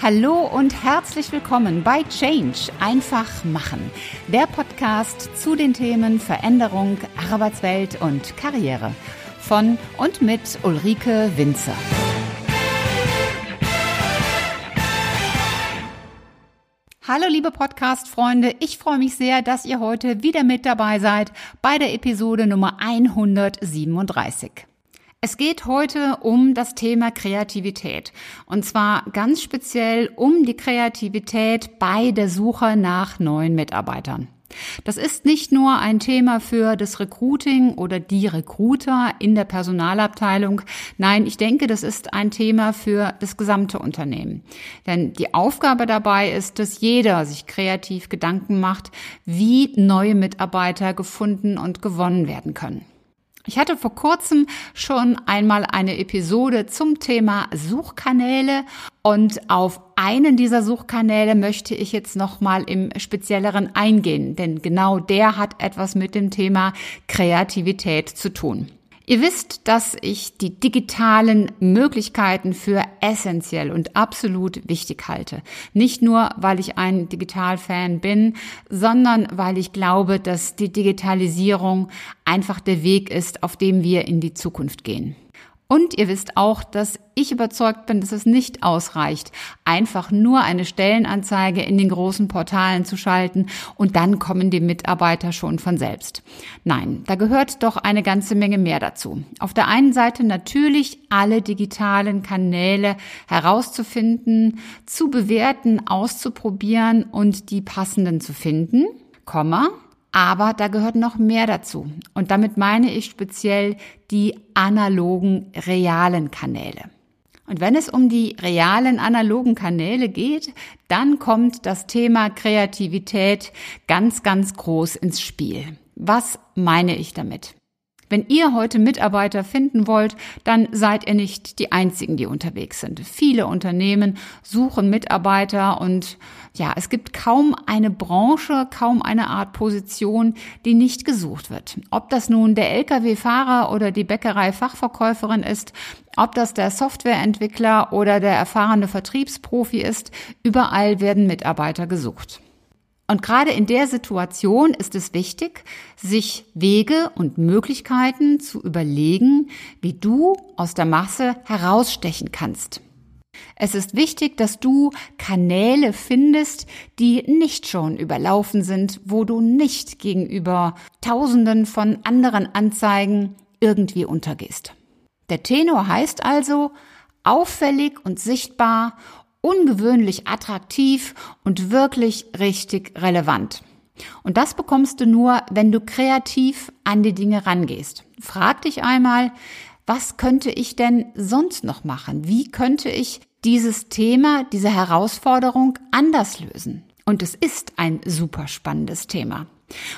Hallo und herzlich willkommen bei Change einfach machen, der Podcast zu den Themen Veränderung, Arbeitswelt und Karriere von und mit Ulrike Winzer. Hallo liebe Podcast-Freunde, ich freue mich sehr, dass ihr heute wieder mit dabei seid bei der Episode Nummer 137. Es geht heute um das Thema Kreativität. Und zwar ganz speziell um die Kreativität bei der Suche nach neuen Mitarbeitern. Das ist nicht nur ein Thema für das Recruiting oder die Recruiter in der Personalabteilung. Nein, ich denke, das ist ein Thema für das gesamte Unternehmen. Denn die Aufgabe dabei ist, dass jeder sich kreativ Gedanken macht, wie neue Mitarbeiter gefunden und gewonnen werden können. Ich hatte vor kurzem schon einmal eine Episode zum Thema Suchkanäle und auf einen dieser Suchkanäle möchte ich jetzt noch mal im spezielleren eingehen, denn genau der hat etwas mit dem Thema Kreativität zu tun. Ihr wisst, dass ich die digitalen Möglichkeiten für essentiell und absolut wichtig halte. Nicht nur, weil ich ein Digitalfan bin, sondern weil ich glaube, dass die Digitalisierung einfach der Weg ist, auf dem wir in die Zukunft gehen. Und ihr wisst auch, dass ich überzeugt bin, dass es nicht ausreicht, einfach nur eine Stellenanzeige in den großen Portalen zu schalten und dann kommen die Mitarbeiter schon von selbst. Nein, da gehört doch eine ganze Menge mehr dazu. Auf der einen Seite natürlich alle digitalen Kanäle herauszufinden, zu bewerten, auszuprobieren und die passenden zu finden, Komma, aber da gehört noch mehr dazu. Und damit meine ich speziell die analogen, realen Kanäle. Und wenn es um die realen analogen Kanäle geht, dann kommt das Thema Kreativität ganz, ganz groß ins Spiel. Was meine ich damit? Wenn ihr heute Mitarbeiter finden wollt, dann seid ihr nicht die Einzigen, die unterwegs sind. Viele Unternehmen suchen Mitarbeiter und ja, es gibt kaum eine Branche, kaum eine Art Position, die nicht gesucht wird. Ob das nun der Lkw-Fahrer oder die Bäckerei-Fachverkäuferin ist, ob das der Softwareentwickler oder der erfahrene Vertriebsprofi ist, überall werden Mitarbeiter gesucht. Und gerade in der Situation ist es wichtig, sich Wege und Möglichkeiten zu überlegen, wie du aus der Masse herausstechen kannst. Es ist wichtig, dass du Kanäle findest, die nicht schon überlaufen sind, wo du nicht gegenüber Tausenden von anderen Anzeigen irgendwie untergehst. Der Tenor heißt also, auffällig und sichtbar ungewöhnlich attraktiv und wirklich richtig relevant. Und das bekommst du nur, wenn du kreativ an die Dinge rangehst. Frag dich einmal, was könnte ich denn sonst noch machen? Wie könnte ich dieses Thema, diese Herausforderung anders lösen? Und es ist ein super spannendes Thema.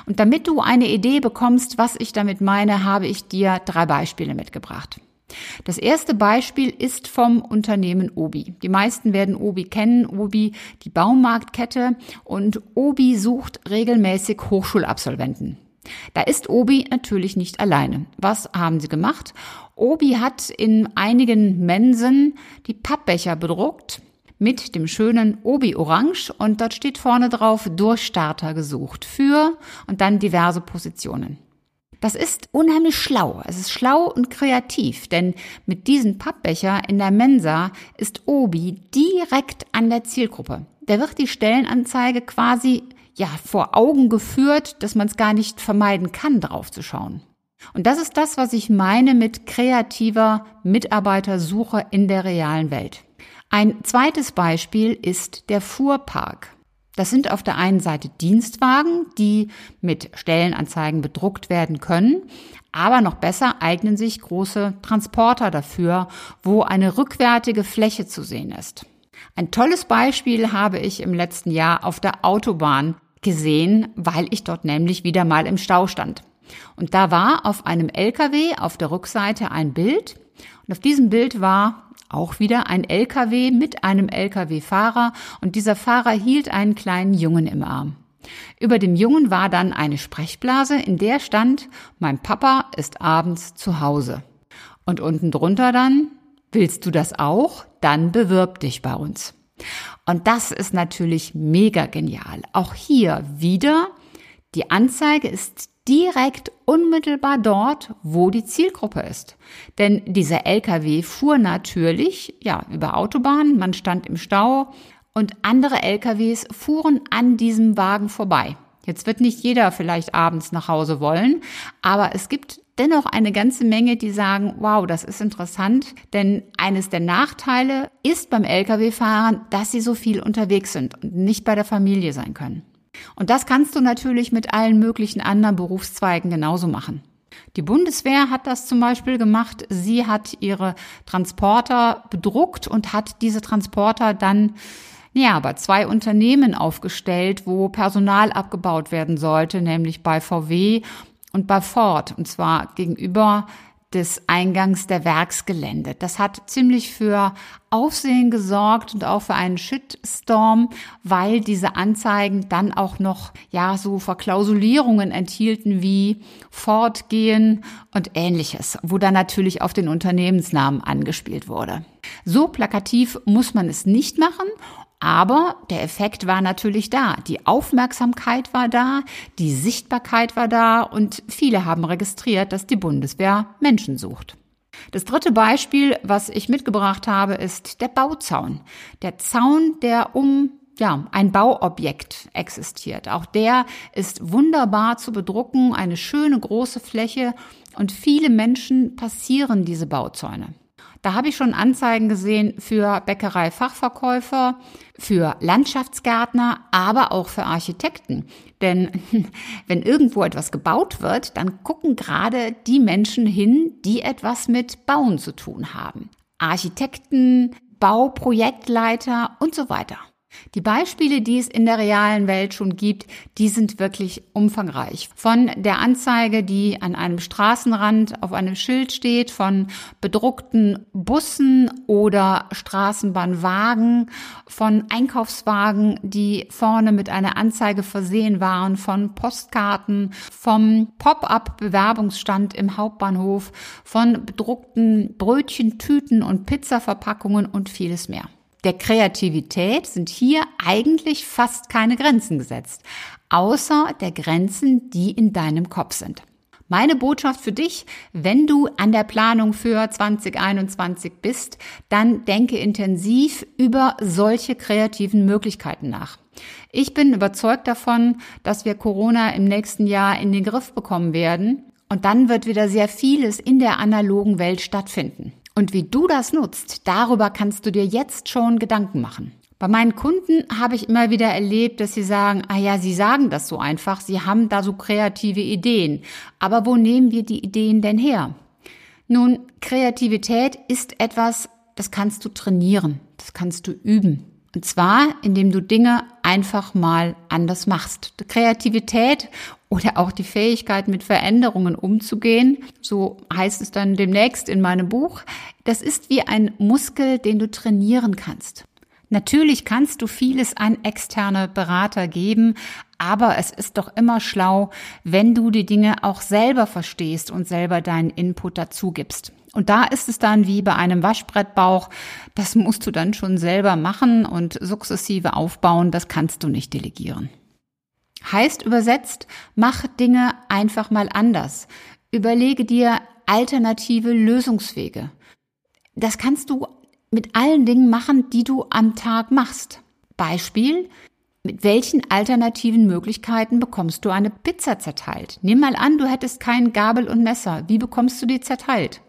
Und damit du eine Idee bekommst, was ich damit meine, habe ich dir drei Beispiele mitgebracht. Das erste Beispiel ist vom Unternehmen Obi. Die meisten werden Obi kennen. Obi, die Baumarktkette. Und Obi sucht regelmäßig Hochschulabsolventen. Da ist Obi natürlich nicht alleine. Was haben sie gemacht? Obi hat in einigen Mensen die Pappbecher bedruckt mit dem schönen Obi Orange und dort steht vorne drauf Durchstarter gesucht für und dann diverse Positionen. Das ist unheimlich schlau. Es ist schlau und kreativ, denn mit diesem Pappbecher in der Mensa ist Obi direkt an der Zielgruppe. Da wird die Stellenanzeige quasi ja vor Augen geführt, dass man es gar nicht vermeiden kann, draufzuschauen. Und das ist das, was ich meine mit kreativer Mitarbeitersuche in der realen Welt. Ein zweites Beispiel ist der Fuhrpark. Das sind auf der einen Seite Dienstwagen, die mit Stellenanzeigen bedruckt werden können, aber noch besser eignen sich große Transporter dafür, wo eine rückwärtige Fläche zu sehen ist. Ein tolles Beispiel habe ich im letzten Jahr auf der Autobahn gesehen, weil ich dort nämlich wieder mal im Stau stand. Und da war auf einem LKW auf der Rückseite ein Bild und auf diesem Bild war auch wieder ein LKW mit einem LKW-Fahrer und dieser Fahrer hielt einen kleinen Jungen im Arm. Über dem Jungen war dann eine Sprechblase, in der stand, mein Papa ist abends zu Hause. Und unten drunter dann, willst du das auch? Dann bewirb dich bei uns. Und das ist natürlich mega genial. Auch hier wieder, die Anzeige ist direkt unmittelbar dort, wo die Zielgruppe ist. Denn dieser LKW fuhr natürlich, ja, über Autobahnen, man stand im Stau und andere LKWs fuhren an diesem Wagen vorbei. Jetzt wird nicht jeder vielleicht abends nach Hause wollen, aber es gibt dennoch eine ganze Menge, die sagen, wow, das ist interessant, denn eines der Nachteile ist beim Lkw-Fahren, dass sie so viel unterwegs sind und nicht bei der Familie sein können. Und das kannst du natürlich mit allen möglichen anderen Berufszweigen genauso machen. Die Bundeswehr hat das zum Beispiel gemacht. Sie hat ihre Transporter bedruckt und hat diese Transporter dann ja, bei zwei Unternehmen aufgestellt, wo Personal abgebaut werden sollte, nämlich bei VW und bei Ford, und zwar gegenüber des Eingangs der Werksgelände. Das hat ziemlich für Aufsehen gesorgt und auch für einen Shitstorm, weil diese Anzeigen dann auch noch, ja, so Verklausulierungen enthielten wie Fortgehen und ähnliches, wo dann natürlich auf den Unternehmensnamen angespielt wurde. So plakativ muss man es nicht machen aber der Effekt war natürlich da. Die Aufmerksamkeit war da, die Sichtbarkeit war da und viele haben registriert, dass die Bundeswehr Menschen sucht. Das dritte Beispiel, was ich mitgebracht habe, ist der Bauzaun. Der Zaun, der um ja, ein Bauobjekt existiert. Auch der ist wunderbar zu bedrucken, eine schöne große Fläche und viele Menschen passieren diese Bauzäune. Da habe ich schon Anzeigen gesehen für Bäckerei-Fachverkäufer, für Landschaftsgärtner, aber auch für Architekten. Denn wenn irgendwo etwas gebaut wird, dann gucken gerade die Menschen hin, die etwas mit Bauen zu tun haben. Architekten, Bauprojektleiter und so weiter. Die Beispiele, die es in der realen Welt schon gibt, die sind wirklich umfangreich. Von der Anzeige, die an einem Straßenrand auf einem Schild steht, von bedruckten Bussen oder Straßenbahnwagen, von Einkaufswagen, die vorne mit einer Anzeige versehen waren, von Postkarten, vom Pop-up-Bewerbungsstand im Hauptbahnhof, von bedruckten Brötchen, Tüten und Pizzaverpackungen und vieles mehr der Kreativität sind hier eigentlich fast keine Grenzen gesetzt, außer der Grenzen, die in deinem Kopf sind. Meine Botschaft für dich, wenn du an der Planung für 2021 bist, dann denke intensiv über solche kreativen Möglichkeiten nach. Ich bin überzeugt davon, dass wir Corona im nächsten Jahr in den Griff bekommen werden und dann wird wieder sehr vieles in der analogen Welt stattfinden. Und wie du das nutzt, darüber kannst du dir jetzt schon Gedanken machen. Bei meinen Kunden habe ich immer wieder erlebt, dass sie sagen, ah ja, sie sagen das so einfach, sie haben da so kreative Ideen. Aber wo nehmen wir die Ideen denn her? Nun, Kreativität ist etwas, das kannst du trainieren, das kannst du üben. Und zwar, indem du Dinge einfach mal anders machst. Kreativität oder auch die Fähigkeit, mit Veränderungen umzugehen, so heißt es dann demnächst in meinem Buch, das ist wie ein Muskel, den du trainieren kannst. Natürlich kannst du vieles an externe Berater geben, aber es ist doch immer schlau, wenn du die Dinge auch selber verstehst und selber deinen Input dazu gibst. Und da ist es dann wie bei einem Waschbrettbauch, das musst du dann schon selber machen und sukzessive aufbauen, das kannst du nicht delegieren. Heißt übersetzt, mach Dinge einfach mal anders. Überlege dir alternative Lösungswege. Das kannst du mit allen Dingen machen, die du am Tag machst. Beispiel, mit welchen alternativen Möglichkeiten bekommst du eine Pizza zerteilt? Nimm mal an, du hättest kein Gabel und Messer. Wie bekommst du die zerteilt?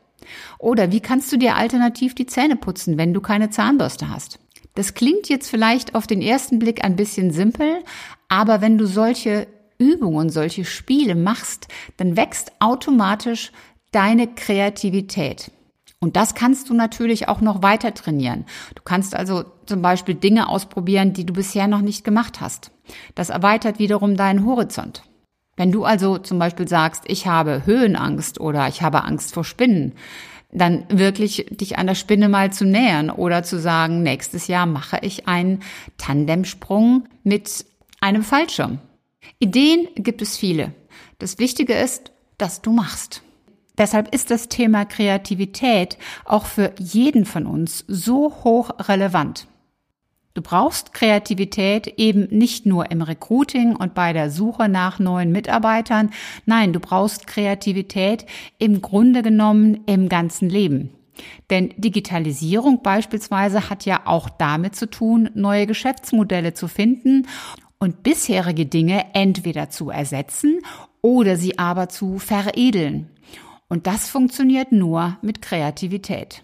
Oder wie kannst du dir alternativ die Zähne putzen, wenn du keine Zahnbürste hast? Das klingt jetzt vielleicht auf den ersten Blick ein bisschen simpel, aber wenn du solche Übungen, solche Spiele machst, dann wächst automatisch deine Kreativität. Und das kannst du natürlich auch noch weiter trainieren. Du kannst also zum Beispiel Dinge ausprobieren, die du bisher noch nicht gemacht hast. Das erweitert wiederum deinen Horizont. Wenn du also zum Beispiel sagst, ich habe Höhenangst oder ich habe Angst vor Spinnen, dann wirklich dich an der Spinne mal zu nähern oder zu sagen, nächstes Jahr mache ich einen Tandemsprung mit einem Fallschirm. Ideen gibt es viele. Das Wichtige ist, dass du machst. Deshalb ist das Thema Kreativität auch für jeden von uns so hoch relevant. Du brauchst Kreativität eben nicht nur im Recruiting und bei der Suche nach neuen Mitarbeitern. Nein, du brauchst Kreativität im Grunde genommen im ganzen Leben. Denn Digitalisierung beispielsweise hat ja auch damit zu tun, neue Geschäftsmodelle zu finden und bisherige Dinge entweder zu ersetzen oder sie aber zu veredeln. Und das funktioniert nur mit Kreativität.